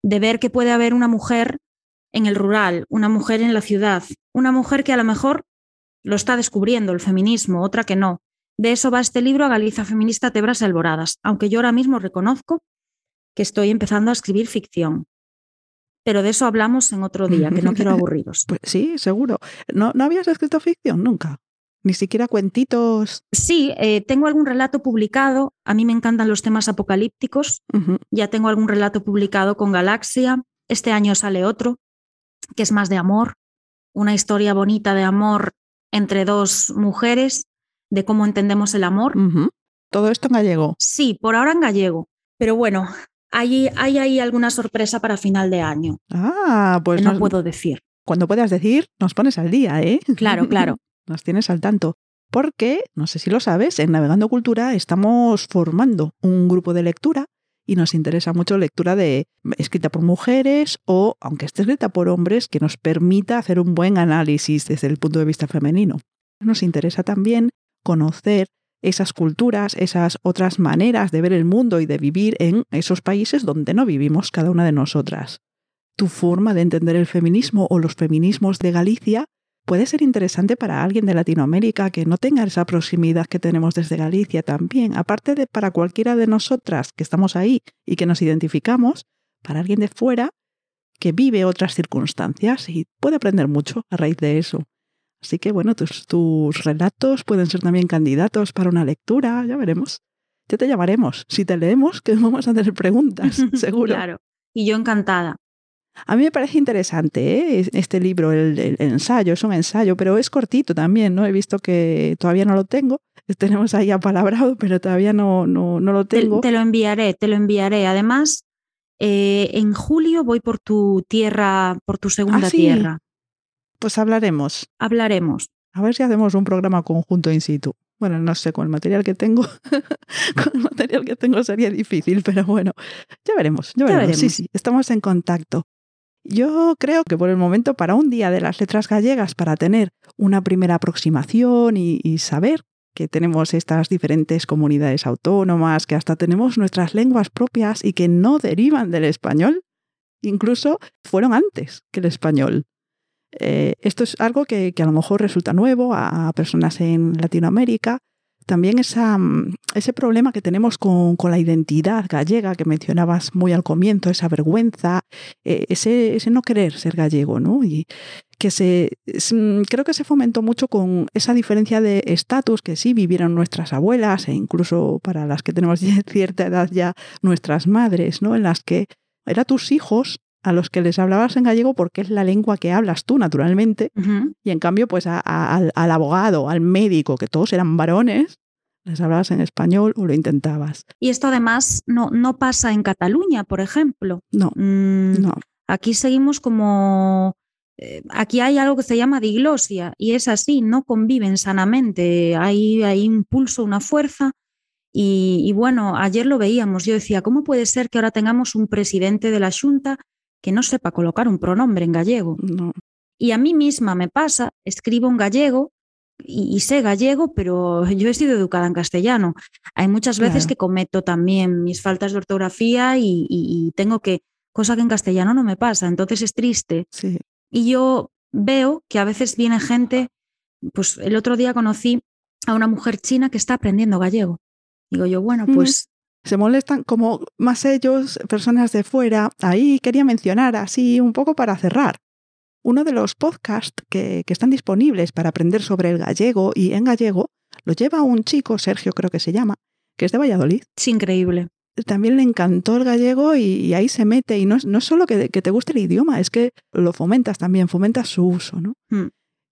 de ver que puede haber una mujer en el rural, una mujer en la ciudad, una mujer que a lo mejor lo está descubriendo el feminismo, otra que no. De eso va este libro a Galiza Feminista Tebras y Alboradas, aunque yo ahora mismo reconozco que estoy empezando a escribir ficción. Pero de eso hablamos en otro día, que no quiero aburriros. Pues sí, seguro. ¿No, ¿No habías escrito ficción nunca? Ni siquiera cuentitos. Sí, eh, tengo algún relato publicado. A mí me encantan los temas apocalípticos. Ya tengo algún relato publicado con Galaxia. Este año sale otro, que es más de amor. Una historia bonita de amor entre dos mujeres, de cómo entendemos el amor. Todo esto en gallego. Sí, por ahora en gallego. Pero bueno, hay, hay ahí alguna sorpresa para final de año. Ah, pues que no puedo decir. cuando puedas decir, nos pones al día, ¿eh? Claro, claro. nos tienes al tanto. Porque, no sé si lo sabes, en Navegando Cultura estamos formando un grupo de lectura y nos interesa mucho lectura de escrita por mujeres o, aunque esté escrita por hombres, que nos permita hacer un buen análisis desde el punto de vista femenino. Nos interesa también conocer esas culturas, esas otras maneras de ver el mundo y de vivir en esos países donde no vivimos cada una de nosotras. Tu forma de entender el feminismo o los feminismos de Galicia puede ser interesante para alguien de Latinoamérica que no tenga esa proximidad que tenemos desde Galicia también. Aparte de para cualquiera de nosotras que estamos ahí y que nos identificamos, para alguien de fuera que vive otras circunstancias y puede aprender mucho a raíz de eso. Así que bueno, tus, tus relatos pueden ser también candidatos para una lectura, ya veremos. Ya te llamaremos. Si te leemos, que vamos a tener preguntas, seguro. Claro. Y yo encantada. A mí me parece interesante ¿eh? este libro, el, el ensayo, es un ensayo, pero es cortito también, ¿no? He visto que todavía no lo tengo. Tenemos ahí apalabrado, pero todavía no, no, no lo Te, tengo. te lo enviaré, te lo enviaré. Además, eh, en julio voy por tu tierra, por tu segunda Ah, sí. tierra. Pues hablaremos. Hablaremos. A ver si hacemos un programa conjunto in situ. Bueno, no sé, con el material que tengo, con el material que tengo sería difícil, pero bueno, ya veremos, ya Ya veremos. Sí, sí, estamos en contacto. Yo creo que por el momento, para un día de las letras gallegas, para tener una primera aproximación y, y saber que tenemos estas diferentes comunidades autónomas, que hasta tenemos nuestras lenguas propias y que no derivan del español, incluso fueron antes que el español. Eh, esto es algo que, a lo mejor resulta nuevo a, personas en Latinoamérica. También mm, ese problema que tenemos con, la identidad gallega que mencionabas muy al comienzo, esa vergüenza, eh, ese, ese no querer ser gallego, ¿no? Y que se, mm, creo que se fomentó mucho con esa diferencia de estatus que sí vivieron nuestras abuelas e incluso para las que tenemos cierta edad ya nuestras madres, ¿no? En las que eran tus hijos a los que les hablabas en gallego porque es la lengua que hablas tú naturalmente y en cambio pues a- a- al, al abogado, al médico, que todos eran varones, les hablabas en español o lo intentabas. Y esto además no, no pasa en Cataluña, por ejemplo. No, Mm, no. Aquí seguimos como... eh, Aquí hay algo que se llama diglosia y es así, no conviven sanamente, hay, hay un pulso, una fuerza y, y bueno, ayer lo veíamos, yo decía, ¿cómo puede ser que ahora tengamos un presidente de la Junta que no sepa colocar un pronombre en gallego? no. Y a mí misma me pasa, escribo en gallego y, y sé gallego, pero yo he sido educada en castellano. Hay muchas veces Claro. que cometo también mis faltas de ortografía y, y- y tengo que, cosa que en castellano no me pasa, entonces es triste. Sí. Y yo veo que a veces viene gente, pues el otro día conocí a una mujer china que está aprendiendo gallego. Digo yo, bueno, pues Se molestan como más ellos, personas de fuera. Ahí quería mencionar así un poco para cerrar. Uno de los podcasts que, que están disponibles para aprender sobre el gallego y en gallego lo lleva un chico, Sergio creo que se llama, que es de Valladolid. es increíble. también le encantó el gallego y, y ahí se mete. Y no es, no es solo que, que te guste el idioma, es que lo fomentas también, fomentas su uso. ¿no? Mm.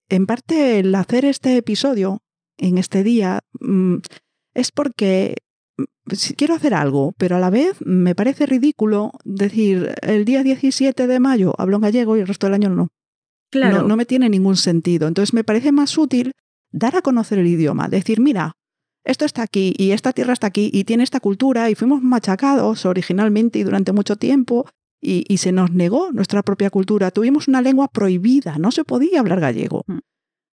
En parte, el hacer este episodio en este día mm, es porque quiero hacer algo, pero a la vez me parece ridículo decir el día 17 de mayo hablo en gallego y el resto del año no. Claro, No, no me tiene ningún sentido. Entonces me parece más útil dar a conocer el idioma, decir, mira, esto está aquí y esta tierra está aquí y tiene esta cultura y fuimos machacados originalmente y durante mucho tiempo y, y se nos negó nuestra propia cultura. Tuvimos una lengua prohibida, no se podía hablar gallego. Mm.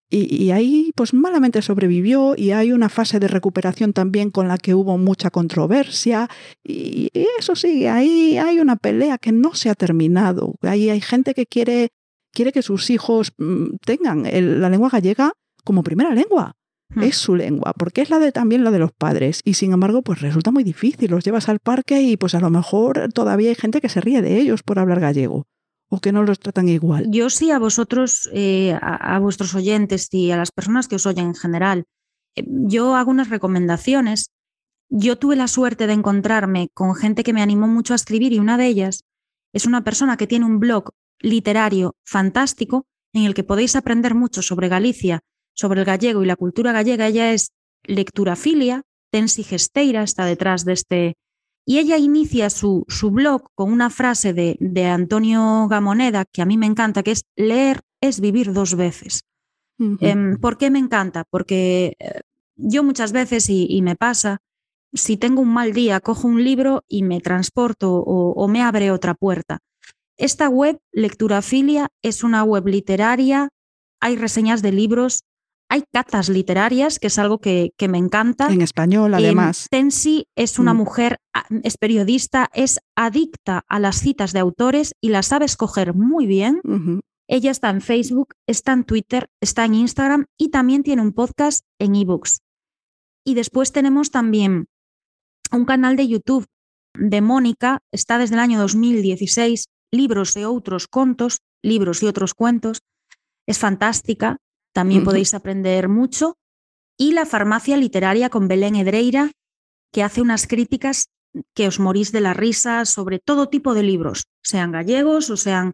Y, y ahí pues malamente sobrevivió y hay una fase de recuperación también con la que hubo mucha controversia y eso sí, ahí hay una pelea que no se ha terminado. Ahí hay gente que quiere, quiere que sus hijos mm, tengan el- la lengua gallega como primera lengua. Mm. Es su lengua, porque es la de también la de los padres. Y sin embargo, pues resulta muy difícil. Los llevas al parque y pues a lo mejor todavía hay gente que se ríe de ellos por hablar gallego. O que no los tratan igual? Yo sí a vosotros, eh, a, vuestros oyentes y a las personas que os oyen en general, eh, yo hago unas recomendaciones. Yo tuve la suerte de encontrarme con gente que me animó mucho a escribir y una de ellas es una persona que tiene un blog literario fantástico en el que podéis aprender mucho sobre Galicia, sobre el gallego y la cultura gallega. Ella es lecturafilia, Tensi Gesteira está detrás de este, y ella inicia su, su blog con una frase de, de, Antonio Gamoneda que a mí me encanta, que es leer es vivir dos veces. Uh -huh. eh, ¿Por qué me encanta? Porque eh, yo muchas veces, y, y, me pasa, si tengo un mal día, cojo un libro y me transporto o, o me abre otra puerta. Esta web, Lecturafilia, es una web literaria, hay reseñas de libros, hay catas literarias, que es algo que, que me encanta. En español, además. En Tensi es una mm. mujer, es periodista, es adicta a las citas de autores y las sabe escoger muy bien. Uh -huh. Ella está en Facebook, está en Twitter, está en Instagram y también tiene un podcast en ebooks. Y después tenemos también un canal de YouTube de Mónica, está desde el año 2016, libros y otros contos, libros y otros cuentos. Es fantástica, también uh -huh. podéis aprender mucho. Y la farmacia literaria con Belén Edreira, que hace unas críticas que os morís de la risa sobre todo tipo de libros, sean gallegos o sean...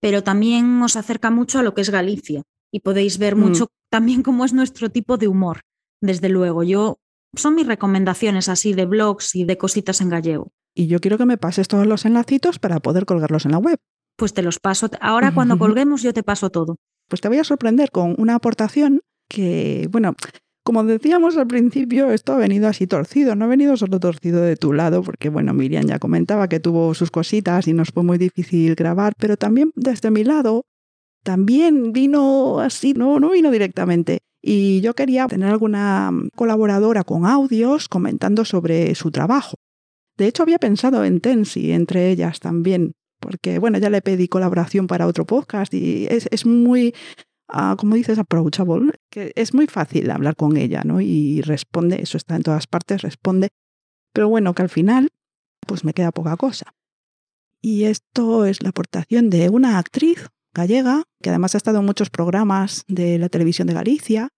pero también os acerca mucho a lo que es Galicia y podéis ver mm. mucho también cómo es nuestro tipo de humor. Desde luego, yo son mis recomendaciones así de blogs y de cositas en gallego. Y yo quiero que me pases todos los enlacitos para poder colgarlos en la web. Pues te los paso. Ahora cuando colguemos yo te paso todo pues te voy a sorprender con una aportación que, bueno, como decíamos al principio, esto ha venido así torcido, no ha venido solo torcido de tu lado, porque bueno, Miriam ya comentaba que tuvo sus cositas y nos fue muy difícil grabar, pero también desde mi lado, también vino así, no, no vino directamente. Y yo quería tener alguna colaboradora con audios comentando sobre su trabajo. De hecho, había pensado en Tensi, entre ellas también, porque bueno, ya le pedí colaboración para otro podcast y es, es muy, uh, como dices, approachable, que es muy fácil hablar con ella, ¿no? Y responde, eso está en todas partes, responde, pero bueno, que al final, pues me queda poca cosa. Y esto es la aportación de una actriz gallega, que además ha estado en muchos programas de la televisión de Galicia,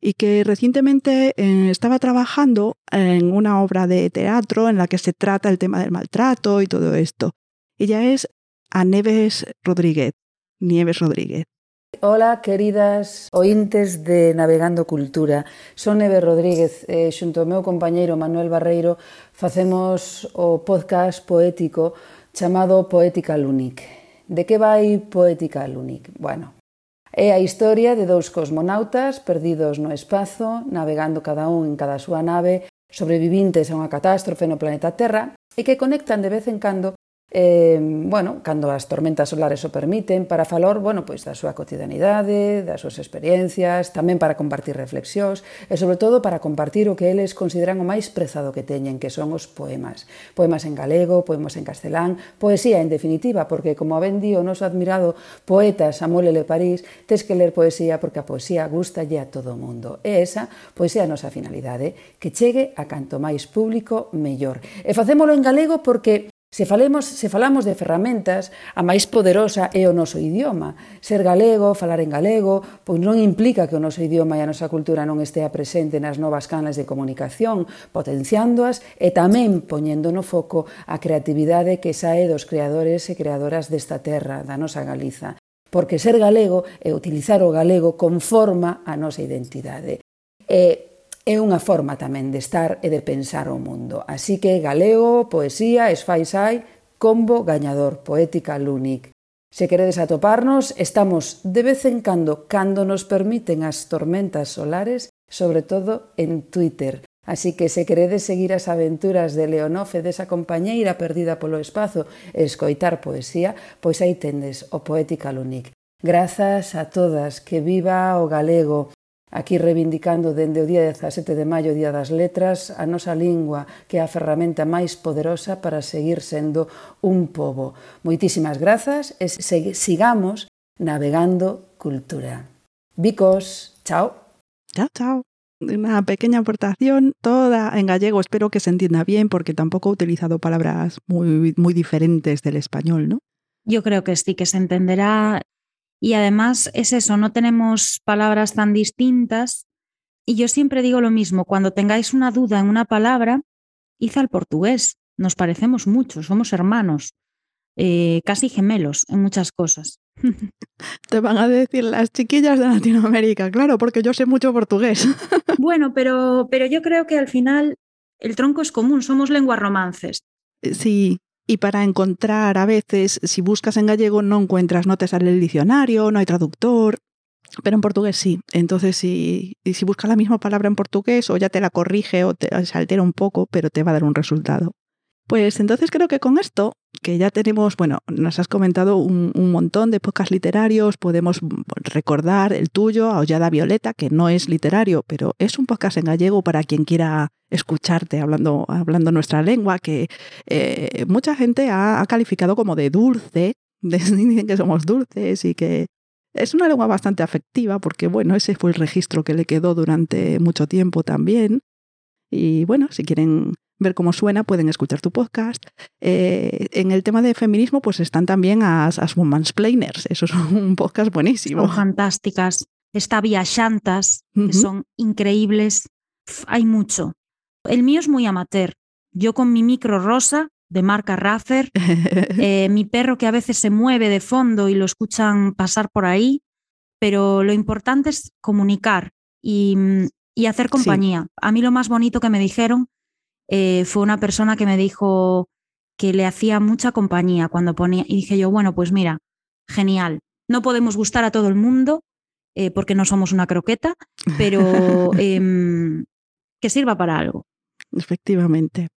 y que recientemente eh, estaba trabajando en una obra de teatro en la que se trata el tema del maltrato y todo esto. Ella es a Neves Rodríguez. Nieves Rodríguez. Hola, queridas ointes de Navegando Cultura. Son Neve Rodríguez, Eh, xunto ao meu compañeiro Manuel Barreiro, facemos o podcast poético chamado Poética Lunic. De que vai Poética Lunic? Bueno, é a historia de dous cosmonautas perdidos no espazo, navegando cada un en cada súa nave, sobrevivintes a unha catástrofe no planeta Terra, e que conectan de vez en cando eh, bueno, cando as tormentas solares o permiten, para falar, bueno, pois da súa cotidianidade, das súas experiencias, tamén para compartir reflexións e sobre todo para compartir o que eles consideran o máis prezado que teñen, que son os poemas. Poemas en galego, poemas en castelán, poesía en definitiva, porque como ben di o noso admirado poeta Samuel L. París, tes que ler poesía porque a poesía gusta a todo o mundo. E esa, pois é a nosa finalidade, que chegue a canto máis público, mellor. E facémolo en galego porque Se, falemos, se falamos de ferramentas, a máis poderosa é o noso idioma. Ser galego, falar en galego, pois non implica que o noso idioma e a nosa cultura non estea presente nas novas canles de comunicación, potenciándoas e tamén poñendo no foco a creatividade que sae dos creadores e creadoras desta terra, da nosa Galiza. Porque ser galego e utilizar o galego conforma a nosa identidade. E é unha forma tamén de estar e de pensar o mundo. Así que galego, poesía, esfaisai, combo gañador, poética lúnic. Se queredes atoparnos, estamos de vez en cando, cando nos permiten as tormentas solares, sobre todo en Twitter. Así que se queredes seguir as aventuras de Leonofe desa compañeira perdida polo espazo e escoitar poesía, pois aí tendes o Poética Lunic. Grazas a todas, que viva o galego, Aquí reivindicando dende o día 17 de maio, Día das Letras, a nosa lingua, que é a ferramenta máis poderosa para seguir sendo un pobo. Moitísimas grazas e sigamos navegando cultura. Bicos, chao. Chao, chao. Una pequeña aportación, toda en gallego, espero que se entienda bien porque tampoco he utilizado palabras muy, muy diferentes del español, ¿no? Yo creo que sí que se entenderá Y además es eso, no tenemos palabras tan distintas. Y yo siempre digo lo mismo, cuando tengáis una duda en una palabra, id al portugués. Nos parecemos mucho, somos hermanos, eh, casi gemelos en muchas cosas. Te van a decir las chiquillas de Latinoamérica, claro, porque yo sé mucho portugués. bueno, pero, pero yo creo que al final el tronco es común, somos lenguas romances. Sí, y para encontrar a veces, si buscas en gallego no encuentras, no te sale el diccionario, no hay traductor, pero en portugués sí. Entonces, si, si buscas la misma palabra en portugués o ya te la corrige o te se altera un poco, pero te va a dar un resultado. Pues entonces creo que con esto, que ya tenemos, bueno, nos has comentado un, montón de podcasts literarios, podemos recordar el tuyo, Aullada Violeta, que no es literario, pero es un podcast en gallego para quien quiera escucharte hablando, hablando nuestra lengua, que eh, mucha gente ha, calificado como de dulce, dicen que somos dulces y que es una lengua bastante afectiva, porque bueno, ese fue el registro que le quedó durante mucho tiempo también. Y bueno, si quieren ver cómo suena, pueden escuchar tu podcast. Eh, en el tema de feminismo, pues están también as, as Womansplainers. Eso es un podcast buenísimo. Son fantásticas. Está Vía Shantas, que son increíbles. hay mucho. El mío es muy amateur. Yo con mi micro rosa de marca Raffer, eh, mi perro que a veces se mueve de fondo y lo escuchan pasar por ahí, pero lo importante es comunicar y, y hacer compañía. A mí lo más bonito que me dijeron eh, fue una persona que me dijo que le hacía mucha compañía cuando ponía, y dije yo, bueno, pues mira, genial. No podemos gustar a todo el mundo eh, porque no somos una croqueta, pero em, que sirva para algo. Efectivamente.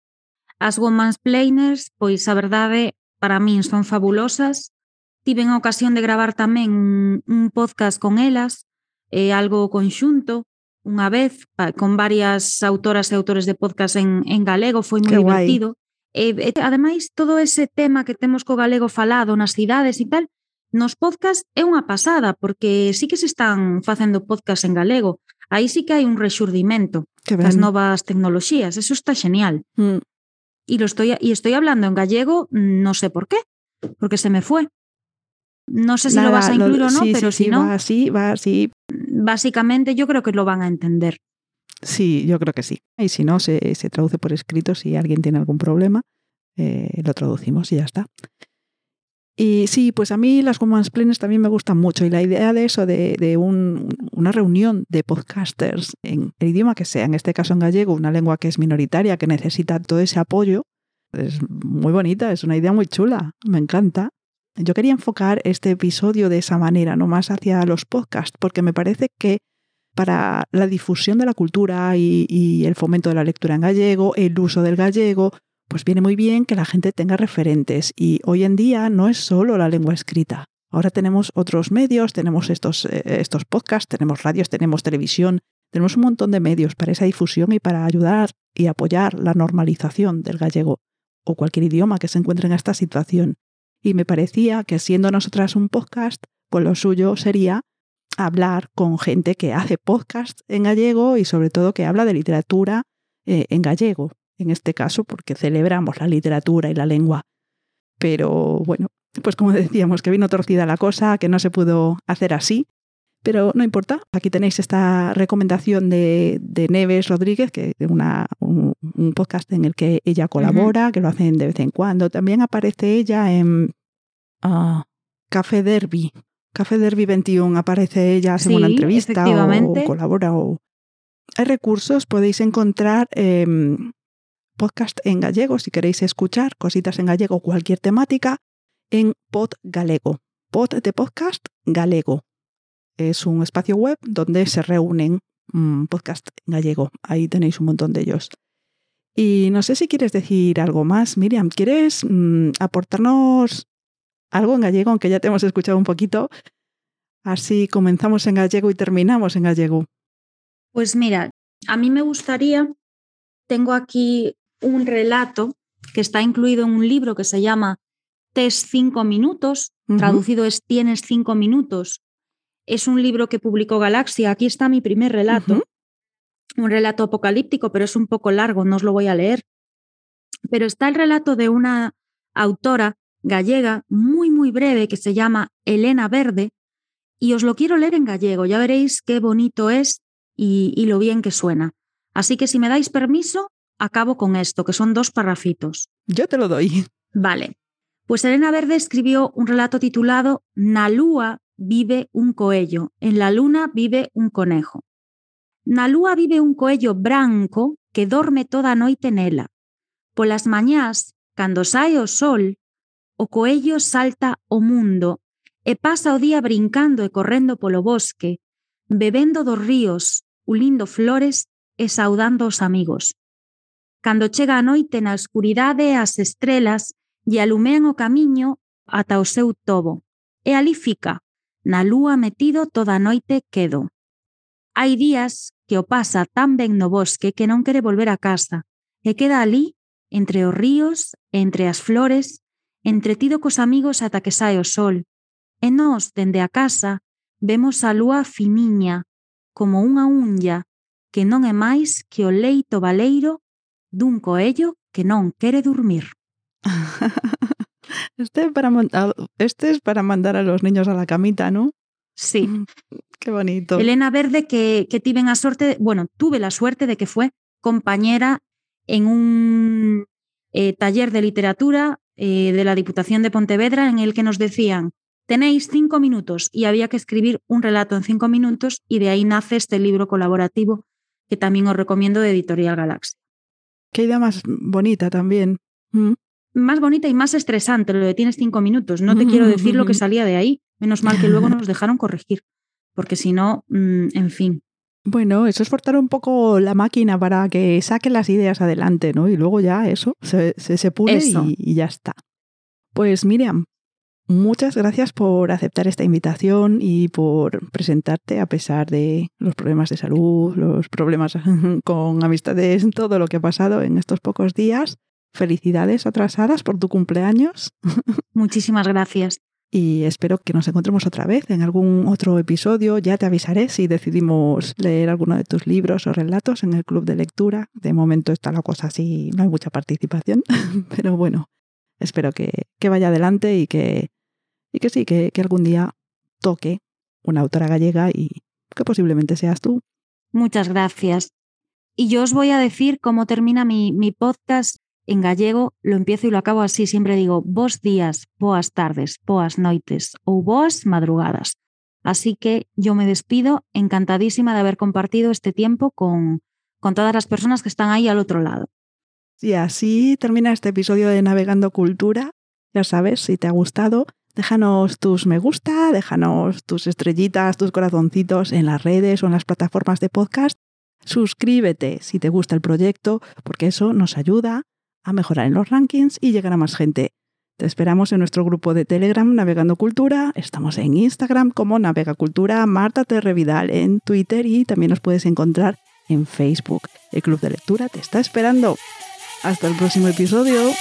As Women's Planers, pois a verdade, para min son fabulosas. Tiven a ocasión de gravar tamén un, un podcast con elas, eh, algo conxunto, unha vez con varias autoras e autores de podcast en, en galego, foi moi divertido. E, e ademais todo ese tema que temos co galego falado nas cidades e tal, nos podcast é unha pasada porque sí que se están facendo podcast en galego. Aí sí que hai un rexurdimento das novas tecnoloxías, eso está genial. Mm. Y lo estoy y estoy hablando en gallego, no sé por qué, porque se me fue. No sé si Nada, lo vas a incluir lo, o no, sí, pero sí, si sí, no. Va así, va así. Básicamente yo creo que lo van a entender. Sí, yo creo que sí. Y si no, se, se traduce por escrito. Si alguien tiene algún problema, eh, lo traducimos y ya está. Y sí, pues a mí las Commons Plenes también me gustan mucho y la idea de eso, de, de un, una reunión de podcasters en el idioma que sea, en este caso en gallego, una lengua que es minoritaria, que necesita todo ese apoyo, es muy bonita, es una idea muy chula, me encanta. Yo quería enfocar este episodio de esa manera, no más hacia los podcasts, porque me parece que para la difusión de la cultura y, el fomento de la lectura en gallego, el uso del gallego, pues viene muy bien que la gente tenga referentes. Y hoy en día no es solo la lengua escrita. Ahora tenemos otros medios, tenemos estos, eh, estos podcasts, tenemos radios, tenemos televisión, tenemos un montón de medios para esa difusión y para ayudar y apoyar la normalización del gallego o cualquier idioma que se encuentre en esta situación y me parecía que siendo nosotras un podcast, pues lo suyo sería hablar con gente que hace podcast en gallego y sobre todo que habla de literatura eh, en gallego, en este caso porque celebramos la literatura y la lengua. Pero bueno, pues como decíamos, que vino torcida la cosa, que no se pudo hacer así, pero no importa, aquí tenéis esta recomendación de, de Neves Rodríguez, que es una, un, podcast en el que ella colabora, que lo hacen de vez en cuando. También aparece ella en uh, Café Derby. Café Derby 21 aparece ella en una entrevista o colabora. O... Hay recursos, podéis encontrar eh, podcast en gallego si queréis escuchar cositas en gallego, cualquier temática, en Pod Galego. Pod de podcast galego es un espacio web donde se reúnen um, podcast en gallego. Ahí tenéis un montón de ellos. Y no sé si quieres decir algo más, Miriam. ¿Quieres mm, aportarnos algo en gallego, aunque ya te hemos escuchado un poquito? Así comenzamos en gallego y terminamos en gallego. Pues mira, a mí me gustaría, tengo aquí un relato que está incluido en un libro que se llama Test 5 minutos, traducido es Tienes 5 minutos, es un libro que publicó Galaxia. Aquí está mi primer relato. Un relato apocalíptico, pero es un poco largo, no os lo voy a leer. Pero está el relato de una autora gallega muy, muy breve que se llama Elena Verde y os lo quiero leer en gallego. Ya veréis qué bonito es y, y lo bien que suena. Así que si me dais permiso, acabo con esto, que son dos parrafitos. Yo te lo doy. Vale. Pues Elena Verde escribió un relato titulado Na lúa vive un coello, en la luna vive un conejo. Na lúa vive un coello branco que dorme toda noite nela. Polas mañás, cando sae o sol, o coello salta o mundo e pasa o día brincando e correndo polo bosque, bebendo dos ríos, ulindo flores e saudando os amigos. Cando chega a noite na escuridade as estrelas lle alumean o camiño ata o seu tobo, e ali fica, na lúa metido toda a noite quedo. Hai días que o pasa tan ben no bosque que non quere volver a casa, e queda ali, entre os ríos, entre as flores, entretido cos amigos ata que sae o sol. E nós, dende a casa, vemos a lúa finiña, como unha unha, que non é máis que o leito baleiro dun coello que non quere dormir. Este, para, este es para mandar a los niños a la camita, ¿no? Sí. Mm, qué bonito. Elena Verde, que, que tuve la suerte, bueno, tuve la suerte de que fue compañera en un eh, taller de literatura eh, de la Diputación de Pontevedra en el que nos decían, tenéis cinco minutos y había que escribir un relato en cinco minutos y de ahí nace este libro colaborativo que también os recomiendo de Editorial Galaxia. Qué idea más bonita también. Mm. Más bonita y más estresante lo de tienes cinco minutos. No te quiero decir lo que salía de ahí. Menos mal que luego nos dejaron corregir. Porque si no, mm, en fin. Bueno, eso es forzar un poco la máquina para que saque las ideas adelante, ¿no? Y luego ya eso se, se, pule y, y, ya está. Pues Miriam, muchas gracias por aceptar esta invitación y por presentarte a pesar de los problemas de salud, los problemas con amistades, todo lo que ha pasado en estos pocos días. Felicidades atrasadas por tu cumpleaños. Muchísimas gracias. Y espero que nos encontremos otra vez en algún otro episodio. Ya te avisaré si decidimos leer alguno de tus libros o relatos en el club de lectura. De momento está la cosa así, no hay mucha participación, pero bueno, espero que, que vaya adelante y que, y que sí, que, que algún día toque una autora gallega y que posiblemente seas tú. Muchas gracias. Y yo os voy a decir cómo termina mi, mi podcast en gallego lo empiezo y lo acabo así, siempre digo vos días, boas tardes, boas noites ou boas madrugadas. Así que yo me despido encantadísima de haber compartido este tiempo con, con todas las personas que están ahí al otro lado. Y así termina este episodio de Navegando Cultura. Ya sabes, si te ha gustado, déjanos tus me gusta, déjanos tus estrellitas, tus corazoncitos en las redes o en las plataformas de podcast. Suscríbete si te gusta el proyecto, porque eso nos ayuda a mejorar en los rankings y llegar a más gente. Te esperamos en nuestro grupo de Telegram Navegando Cultura. Estamos en Instagram como Navega Cultura, Marta Terrevidal en Twitter y también nos puedes encontrar en Facebook. El Club de Lectura te está esperando. Hasta el próximo episodio.